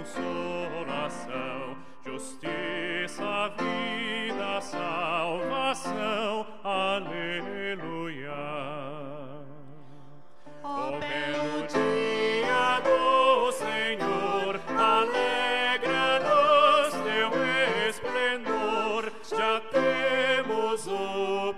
consolação, justiça, vida, salvação. Aleluia. Ó belo dia do Senhor, alegra-nos teu esplendor. Já temos o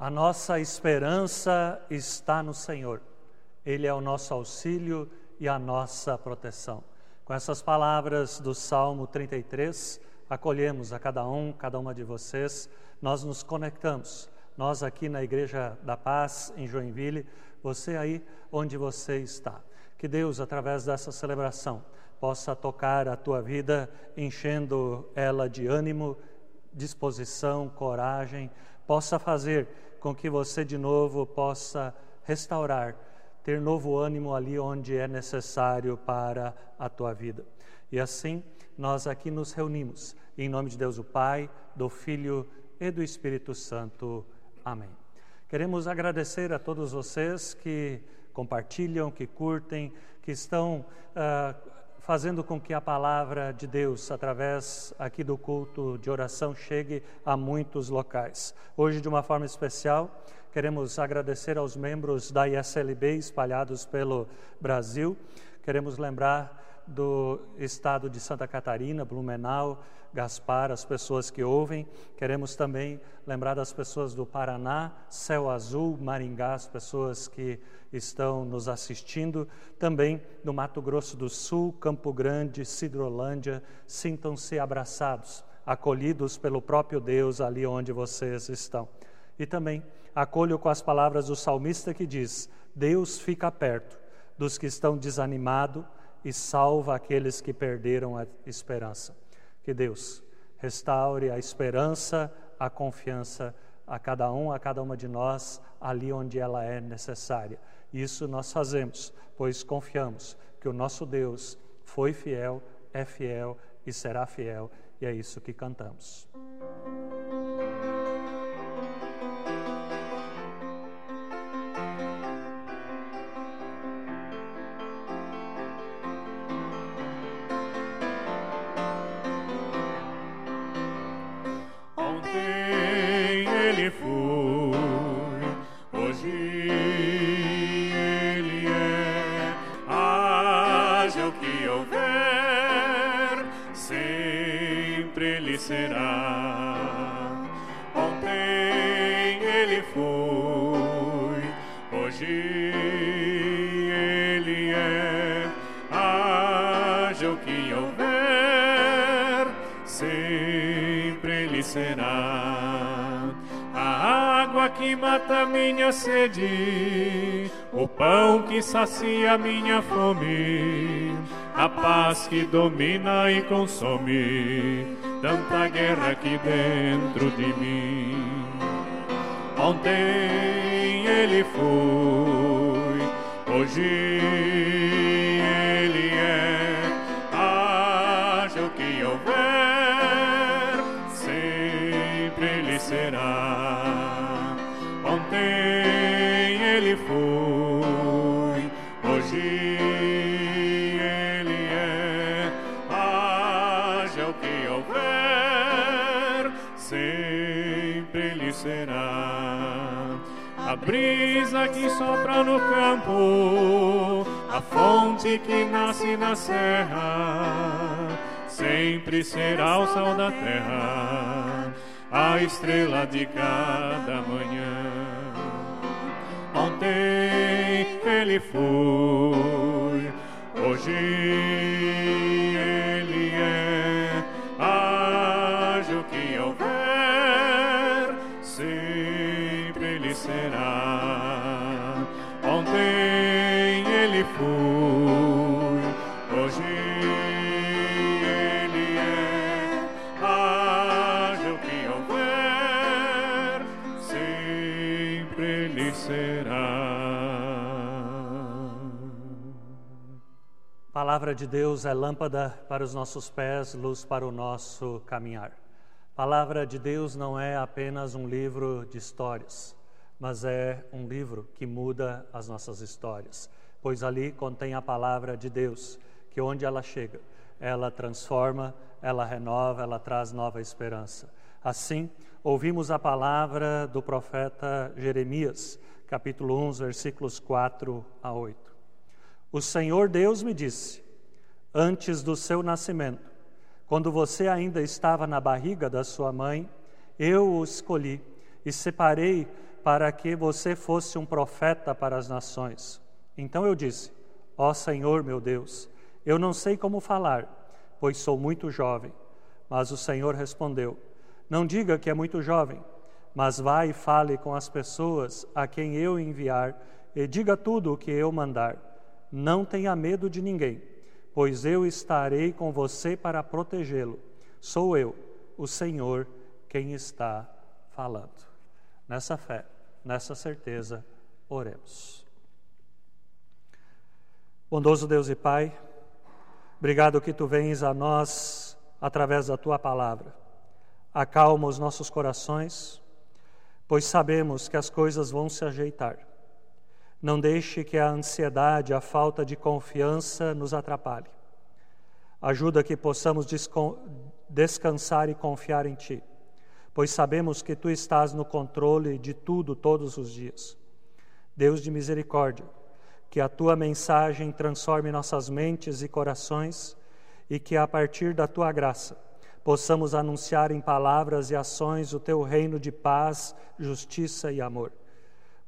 A nossa esperança está no Senhor. Ele é o nosso auxílio e a nossa proteção. Com essas palavras do Salmo 33, acolhemos a cada um, cada uma de vocês. Nós nos conectamos. Nós aqui na Igreja da Paz, em Joinville, você aí onde você está. Que Deus, através dessa celebração, possa tocar a tua vida, enchendo ela de ânimo, disposição, coragem, possa fazer com que você de novo possa restaurar, ter novo ânimo ali onde é necessário para a tua vida. E assim, nós aqui nos reunimos, em nome de Deus o Pai, do Filho e do Espírito Santo. Amém. Queremos agradecer a todos vocês que compartilham, que curtem, que estão ah, fazendo com que a palavra de Deus, através aqui do culto de oração, chegue a muitos locais. Hoje, de uma forma especial, queremos agradecer aos membros da ISLB espalhados pelo Brasil. Queremos lembrar do estado de Santa Catarina, Blumenau, Gaspar, as pessoas que ouvem. Queremos também lembrar das pessoas do Paraná, Céu Azul, Maringá, as pessoas que estão nos assistindo. Também do Mato Grosso do Sul, Campo Grande, Cidrolândia. Sintam-se abraçados, acolhidos pelo próprio Deus ali onde vocês estão. E também acolho com as palavras do salmista que diz: Deus fica perto dos que estão desanimados e salva aqueles que perderam a esperança. Que Deus restaure a esperança, a confiança a cada um, a cada uma de nós, ali onde ela é necessária. Isso nós fazemos, pois confiamos que o nosso Deus foi fiel, é fiel e será fiel, e é isso que cantamos. Ontem sede, o pão que sacia minha fome, a paz que domina e consome tanta guerra aqui dentro de mim. Ontem ele foi, hoje sopra no campo, a fonte que nasce na serra, sempre será o sol da terra, a estrela de cada manhã. Ontem ele foi, hoje palavra de Deus é lâmpada para os nossos pés, luz para o nosso caminhar. Palavra de Deus não é apenas um livro de histórias, mas é um livro que muda as nossas histórias, pois ali contém a palavra de Deus, que onde ela chega, ela transforma, ela renova, ela traz nova esperança. Assim, ouvimos a palavra do profeta Jeremias, capítulo 1, versículos 4 a 8. O Senhor Deus me disse, antes do seu nascimento, quando você ainda estava na barriga da sua mãe, eu o escolhi e separei para que você fosse um profeta para as nações. Então eu disse: Ó Senhor meu Deus, eu não sei como falar, pois sou muito jovem. Mas o Senhor respondeu: Não diga que é muito jovem, mas vá e fale com as pessoas a quem eu enviar e diga tudo o que eu mandar. Não tenha medo de ninguém, pois eu estarei com você para protegê-lo. Sou eu, o Senhor, quem está falando. Nessa fé, nessa certeza, oremos. Bondoso Deus e Pai, obrigado que tu vens a nós através da tua palavra. Acalma os nossos corações, pois sabemos que as coisas vão se ajeitar. Não deixe que a ansiedade, a falta de confiança nos atrapalhe. Ajuda que possamos descansar e confiar em Ti, pois sabemos que Tu estás no controle de tudo todos os dias. Deus de misericórdia, que a Tua mensagem transforme nossas mentes e corações e que a partir da Tua graça possamos anunciar em palavras e ações o Teu reino de paz, justiça e amor.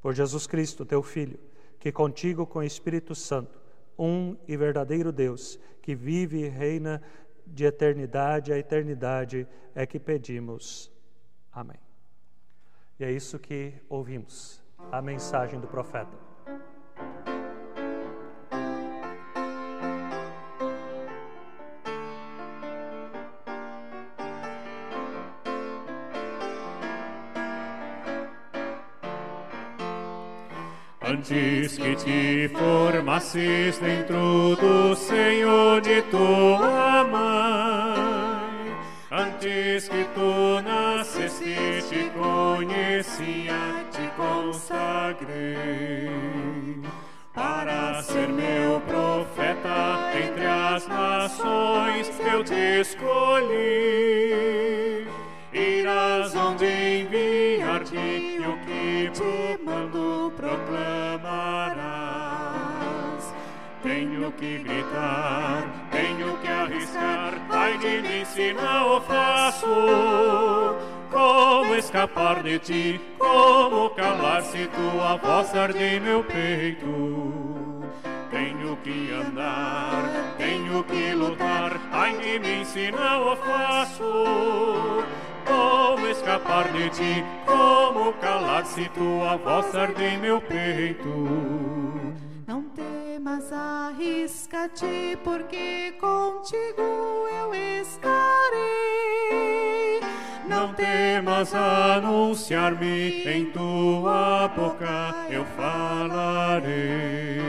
Por Jesus Cristo, Teu Filho, que contigo com o Espírito Santo, um e verdadeiro Deus, que vive e reina de eternidade a eternidade, é que pedimos. Amém. E é isso que ouvimos, a mensagem do profeta. Antes que te formasses dentro do Senhor de tua mãe, antes que tu nasceste, te conhecia, te consagrei. Para ser meu profeta entre as nações, eu te escolhi. Que gritar, tenho que arriscar, ai de mim se não faço. Como escapar de ti, como calar se tua voz arde em meu peito. Tenho que andar, tenho que lutar, ai de mim se não faço. Como escapar de ti, como calar se tua voz arde em meu peito. Não temas, arrisca-te, porque contigo eu estarei. Não temas anunciar-me, em tua boca eu falarei.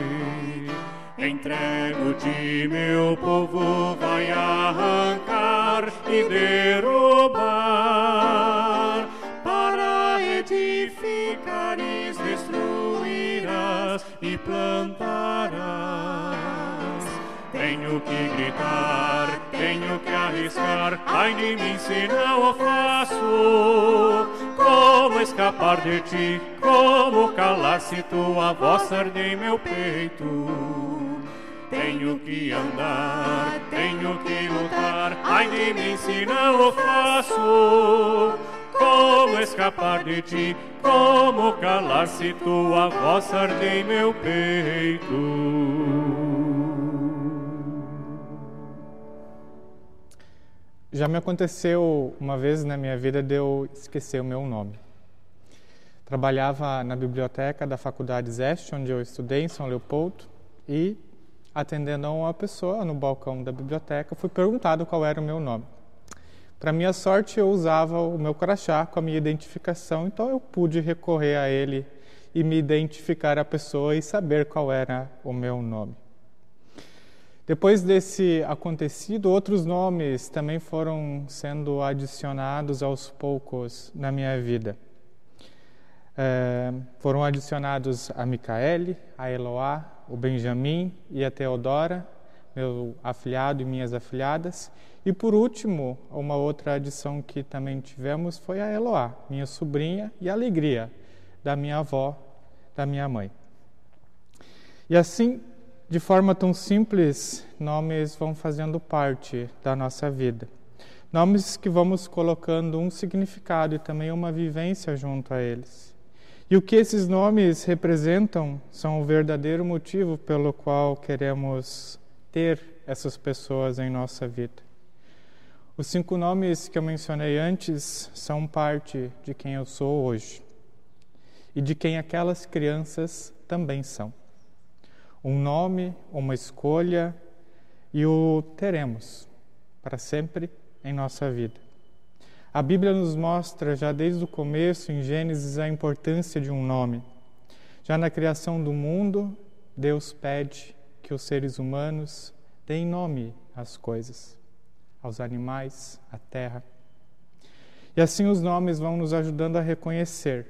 Entrego de meu povo, vai arrancar e derrubar. Para edificares, destruirás e plantarás. Tenho que gritar, tenho que arriscar, ai de mim se não o faço. Como escapar de ti, como calar se tua voz arde em meu peito. Tenho que andar, tenho que lutar, ai de mim se não o faço. Como escapar de ti, como calar se tua voz arde em meu peito. Já me aconteceu uma vez na minha vida de eu esquecer o meu nome. Trabalhava na biblioteca da Faculdade Zeste, onde eu estudei, em São Leopoldo, e atendendo a uma pessoa no balcão da biblioteca, fui perguntado qual era o meu nome. Para minha sorte, eu usava o meu crachá com a minha identificação, então eu pude recorrer a ele e me identificar a pessoa e saber qual era o meu nome. Depois desse acontecido, outros nomes também foram sendo adicionados aos poucos na minha vida. É, foram adicionados a Micaele, a Eloá, o Benjamin e a Teodora, meu afilhado e minhas afilhadas. E por último, uma outra adição que também tivemos foi a Eloá, minha sobrinha e a alegria da minha avó, da minha mãe. E assim, de forma tão simples, nomes vão fazendo parte da nossa vida. Nomes que vamos colocando um significado e também uma vivência junto a eles. E o que esses nomes representam são o verdadeiro motivo pelo qual queremos ter essas pessoas em nossa vida. Os cinco nomes que eu mencionei antes são parte de quem eu sou hoje e de quem aquelas crianças também são. Um nome, uma escolha e o teremos para sempre em nossa vida. A Bíblia nos mostra já desde o começo, em Gênesis, a importância de um nome. Já na criação do mundo, Deus pede que os seres humanos deem nome às coisas, aos animais, à terra. E assim os nomes vão nos ajudando a reconhecer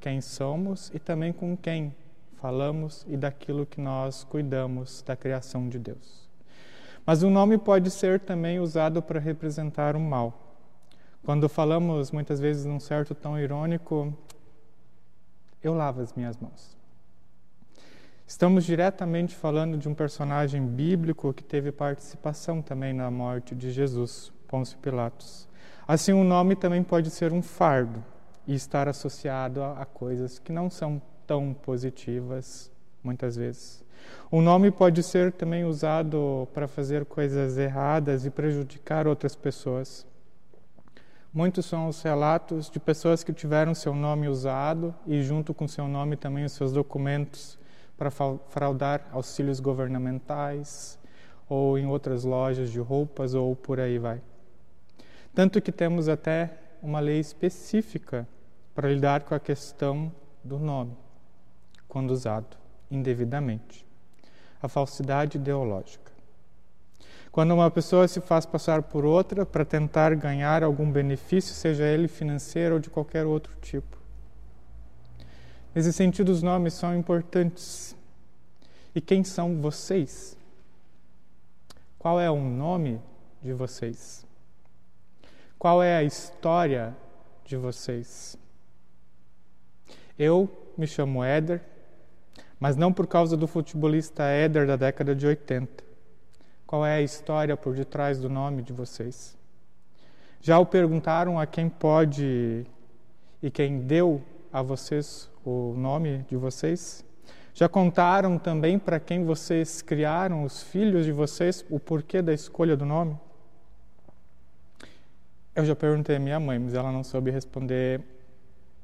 quem somos e também com quem falamos e daquilo que nós cuidamos da criação de Deus. Mas o nome pode ser também usado para representar o mal. Quando falamos muitas vezes num certo tom irônico, eu lavo as minhas mãos. Estamos diretamente falando de um personagem bíblico que teve participação também na morte de Jesus, Pôncio Pilatos. Assim, o nome também pode ser um fardo e estar associado a, a coisas que não são tão positivas, muitas vezes. O nome pode ser também usado para fazer coisas erradas e prejudicar outras pessoas. Muitos são os relatos de pessoas que tiveram seu nome usado e, junto com seu nome, também os seus documentos para fraudar auxílios governamentais ou em outras lojas de roupas ou por aí vai. Tanto que temos até uma lei específica para lidar com a questão do nome, quando usado indevidamente. A falsidade ideológica. Quando uma pessoa se faz passar por outra para tentar ganhar algum benefício, seja ele financeiro ou de qualquer outro tipo. Nesse sentido, os nomes são importantes. E quem são vocês? Qual é o nome de vocês? Qual é a história de vocês? Eu me chamo Éder, mas não por causa do futebolista Éder da década de 80 qual é a história por detrás do nome de vocês? Já o perguntaram a quem pode e quem deu a vocês o nome de vocês? Já contaram também para quem vocês criaram, os filhos de vocês, o porquê da escolha do nome? Eu já perguntei à minha mãe, mas ela não soube responder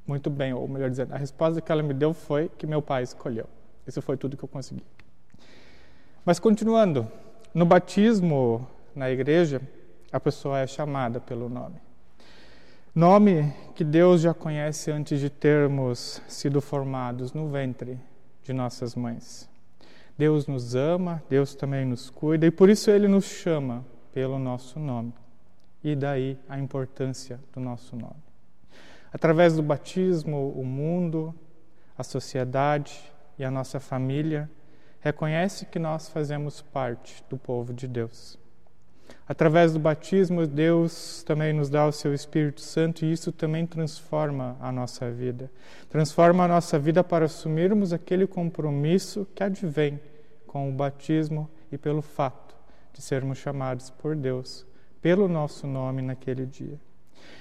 muito bem, ou melhor dizendo, a resposta que ela me deu foi que meu pai escolheu. Isso foi tudo que eu consegui. Mas continuando, no batismo na igreja, a pessoa é chamada pelo nome. Nome que Deus já conhece antes de termos sido formados no ventre de nossas mães. Deus nos ama, Deus também nos cuida e por isso Ele nos chama pelo nosso nome. E daí a importância do nosso nome. Através do batismo, o mundo, a sociedade e a nossa família reconhece que nós fazemos parte do povo de Deus. Através do batismo, Deus também nos dá o seu Espírito Santo e isso também transforma a nossa vida. Transforma a nossa vida para assumirmos aquele compromisso que advém com o batismo e pelo fato de sermos chamados por Deus pelo nosso nome naquele dia.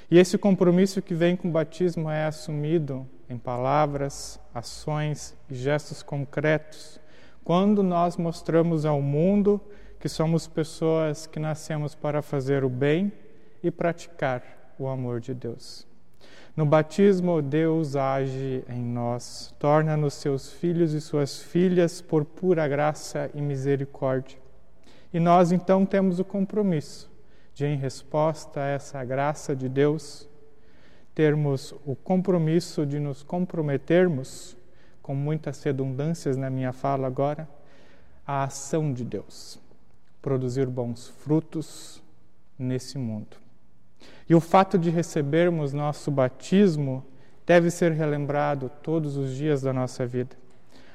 E esse compromisso que vem com o batismo é assumido em palavras, ações e gestos concretos quando nós mostramos ao mundo que somos pessoas que nascemos para fazer o bem e praticar o amor de Deus. No batismo, Deus age em nós, torna-nos seus filhos e suas filhas por pura graça e misericórdia. E nós então temos o compromisso de, em resposta a essa graça de Deus, termos o compromisso de nos comprometermos, com muitas redundâncias na minha fala agora, à ação de Deus, produzir bons frutos nesse mundo. E o fato de recebermos nosso batismo deve ser relembrado todos os dias da nossa vida.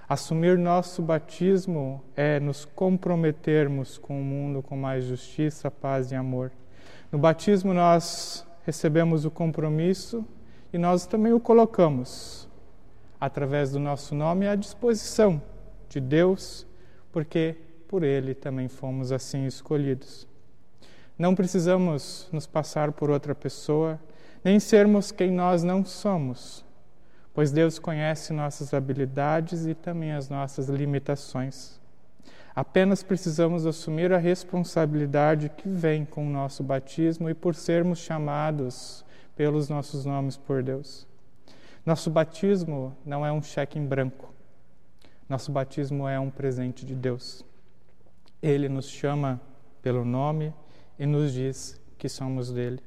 Assumir nosso batismo é nos comprometermos com o mundo com mais justiça, paz e amor. No batismo nós recebemos o compromisso e nós também o colocamos através do nosso nome à disposição de Deus, porque por ele também fomos assim escolhidos. Não precisamos nos passar por outra pessoa, nem sermos quem nós não somos, pois Deus conhece nossas habilidades e também as nossas limitações. Apenas precisamos assumir a responsabilidade que vem com o nosso batismo e por sermos chamados pelos nossos nomes por Deus. Nosso batismo não é um cheque em branco. Nosso batismo é um presente de Deus. Ele nos chama pelo nome e nos diz que somos dele.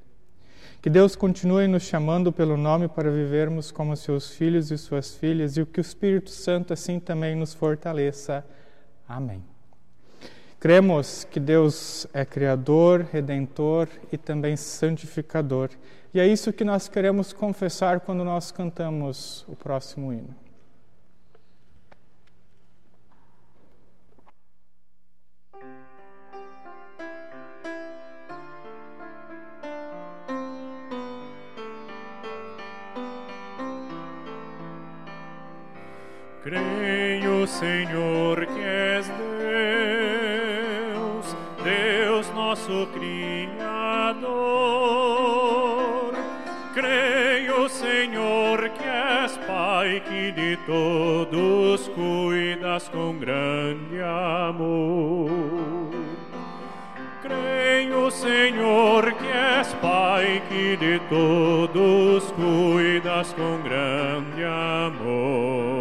Que Deus continue nos chamando pelo nome para vivermos como seus filhos e suas filhas e que o Espírito Santo assim também nos fortaleça. Amém. Cremos que Deus é Criador, Redentor e também Santificador. E é isso que nós queremos confessar quando nós cantamos o próximo hino. Senhor, que és Deus, Deus nosso Criador. Creio, Senhor, que és Pai, que de todos cuidas com grande amor. Creio, Senhor, que és Pai, que de todos cuidas com grande amor.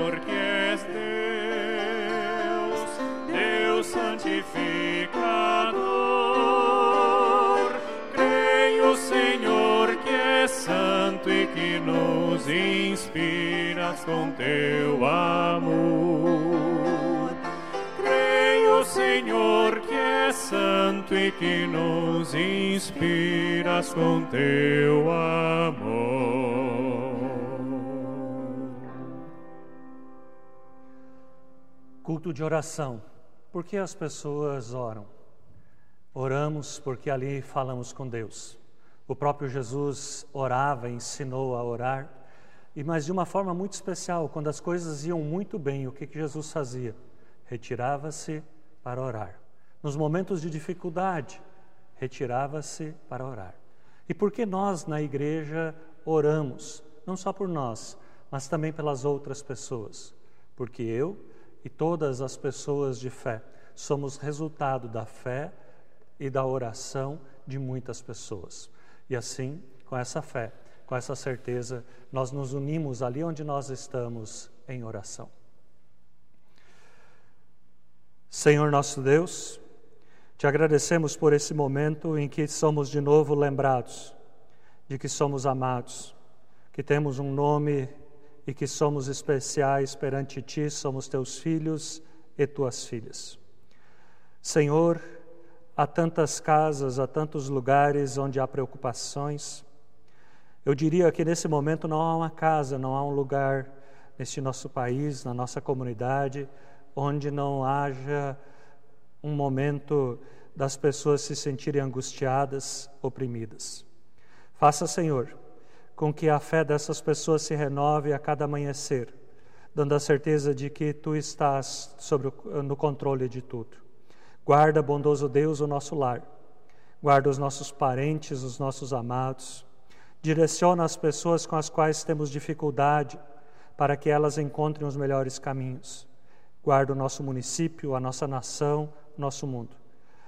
santo e que nos inspiras com teu amor. Creio, Senhor, que és santo e que nos inspiras com teu amor. Culto de oração. Por que as pessoas oram? Oramos porque ali falamos com Deus. O próprio Jesus orava, ensinou a orar, e mas de uma forma muito especial, quando as coisas iam muito bem, o que, que Jesus fazia? Retirava-se para orar. Nos momentos de dificuldade, retirava-se para orar. E por que nós na igreja oramos? Não só por nós, mas também pelas outras pessoas. Porque eu e todas as pessoas de fé somos resultado da fé e da oração de muitas pessoas. E assim, com essa fé, com essa certeza, nós nos unimos ali onde nós estamos em oração. Senhor nosso Deus, te agradecemos por esse momento em que somos de novo lembrados de que somos amados, que temos um nome e que somos especiais perante ti, somos teus filhos e tuas filhas. Senhor, há tantas casas, há tantos lugares onde há preocupações. Eu diria que nesse momento não há uma casa, não há um lugar neste nosso país, na nossa comunidade, onde não haja um momento das pessoas se sentirem angustiadas, oprimidas. Faça, Senhor, com que a fé dessas pessoas se renove a cada amanhecer, dando a certeza de que tu estás sobre o, no controle de tudo. Guarda, bondoso Deus, o nosso lar. Guarda os nossos parentes, os nossos amados. Direciona as pessoas com as quais temos dificuldade para que elas encontrem os melhores caminhos. Guarda o nosso município, a nossa nação, nosso mundo.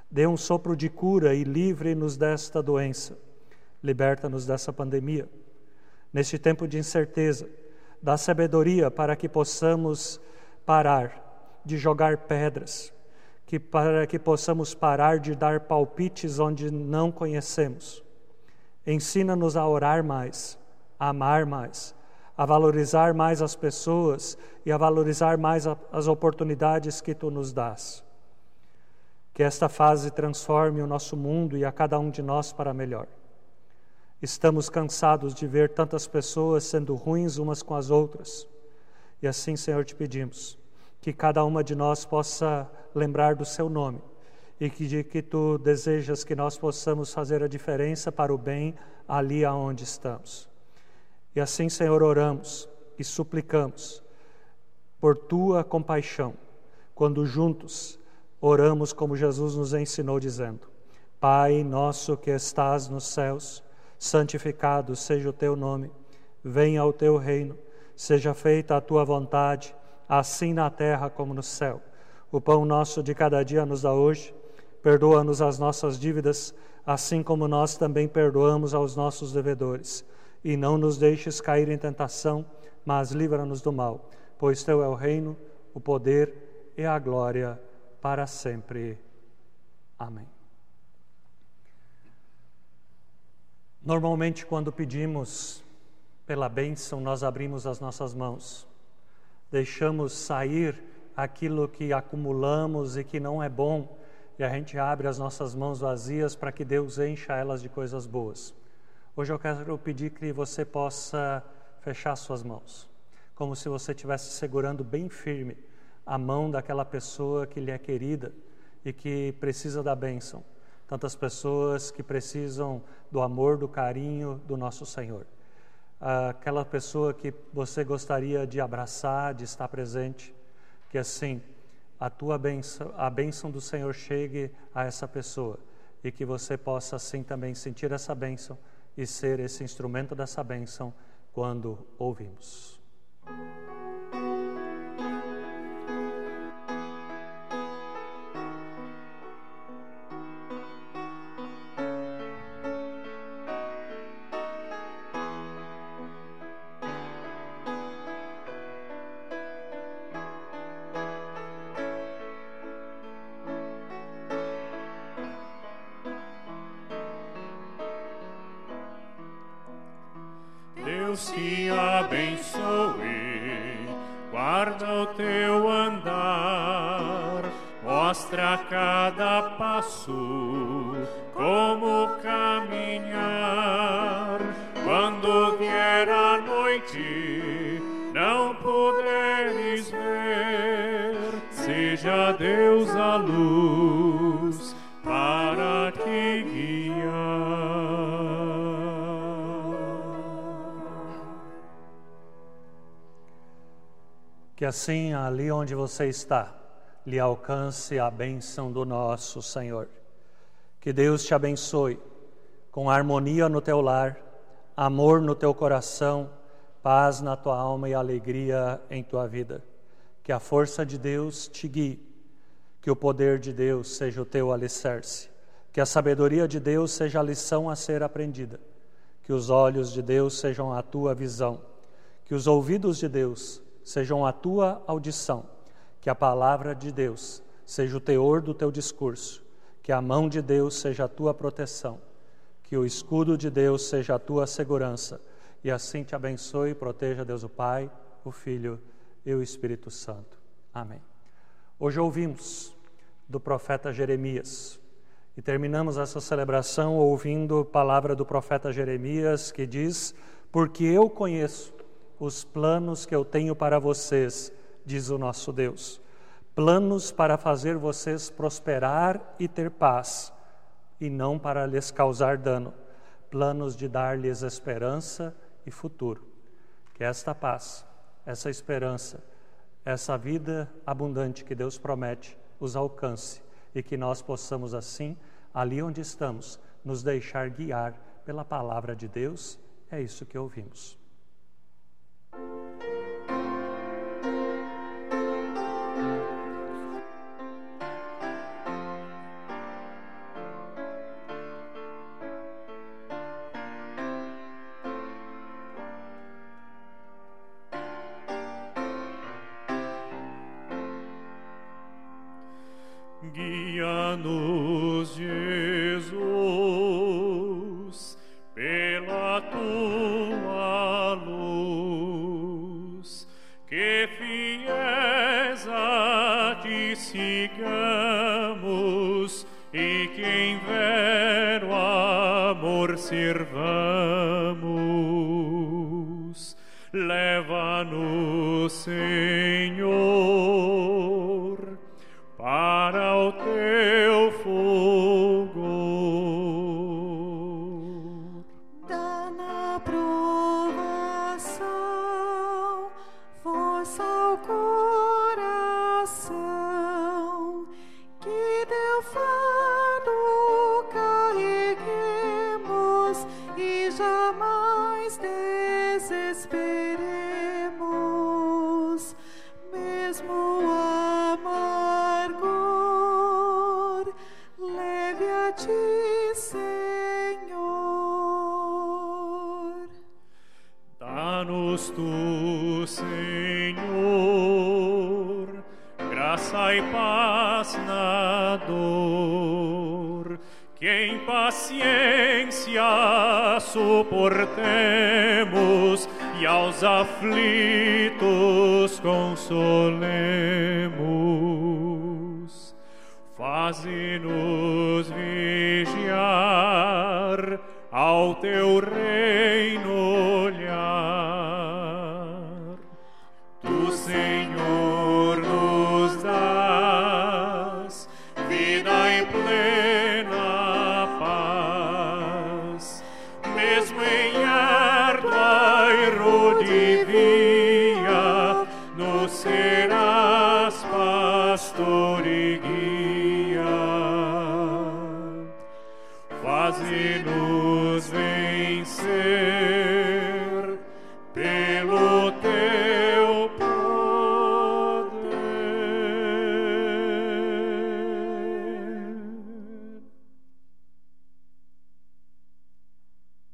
Dê um sopro de cura e livre-nos desta doença. Liberta-nos dessa pandemia. Neste tempo de incerteza, dá sabedoria para que possamos parar de jogar pedras, que para que possamos parar de dar palpites onde não conhecemos. Ensina-nos a orar mais, a amar mais, a valorizar mais as pessoas e a valorizar mais as oportunidades que tu nos dás. Que esta fase transforme o nosso mundo e a cada um de nós para melhor. Estamos cansados de ver tantas pessoas sendo ruins umas com as outras. E assim, Senhor, te pedimos que cada uma de nós possa lembrar do seu nome e que de que tu desejas que nós possamos fazer a diferença para o bem ali aonde estamos. E assim, Senhor, oramos e suplicamos por tua compaixão, quando juntos oramos como Jesus nos ensinou, dizendo: Pai nosso que estás nos céus, santificado seja o teu nome, venha o teu reino, seja feita a tua vontade, assim na terra como no céu. O pão nosso de cada dia nos dá hoje, perdoa-nos as nossas dívidas, assim como nós também perdoamos aos nossos devedores. E não nos deixes cair em tentação, mas livra-nos do mal, pois teu é o reino, o poder e a glória para sempre. Amém. Normalmente, quando pedimos pela bênção, nós abrimos as nossas mãos, deixamos sair aquilo que acumulamos e que não é bom, e a gente abre as nossas mãos vazias para que Deus encha elas de coisas boas. Hoje eu quero pedir que você possa fechar suas mãos, como se você estivesse segurando bem firme a mão daquela pessoa que lhe é querida e que precisa da bênção. Tantas pessoas que precisam do amor, do carinho do nosso Senhor. Aquela pessoa que você gostaria de abraçar, de estar presente, que assim a tua bênção, a bênção do Senhor chegue a essa pessoa e que você possa assim também sentir essa bênção e ser esse instrumento dessa bênção quando ouvimos. Ver, seja Deus a luz para te Que assim, ali onde você está, lhe alcance a bênção do nosso Senhor. Que Deus te abençoe com harmonia no teu lar, amor no teu coração, paz na tua alma e alegria em tua vida. Que a força de Deus te guie, que o poder de Deus seja o teu alicerce, que a sabedoria de Deus seja a lição a ser aprendida, que os olhos de Deus sejam a tua visão, que os ouvidos de Deus sejam a tua audição, que a palavra de Deus seja o teor do teu discurso, que a mão de Deus seja a tua proteção, que o escudo de Deus seja a tua segurança, e assim te abençoe e proteja Deus o Pai, o Filho e o Espírito Santo. Amém. Hoje ouvimos do profeta Jeremias e terminamos essa celebração ouvindo a palavra do profeta Jeremias que diz: Porque eu conheço os planos que eu tenho para vocês, diz o nosso Deus. planos para fazer vocês prosperar e ter paz, e não para lhes causar dano, planos de dar-lhes esperança e futuro. Que esta paz, essa esperança, essa vida abundante que Deus promete os alcance e que nós possamos assim, ali onde estamos, nos deixar guiar pela palavra de Deus. É isso que ouvimos. Suportemos e aos aflitos consolemos. Faze-nos vigiar ao teu reino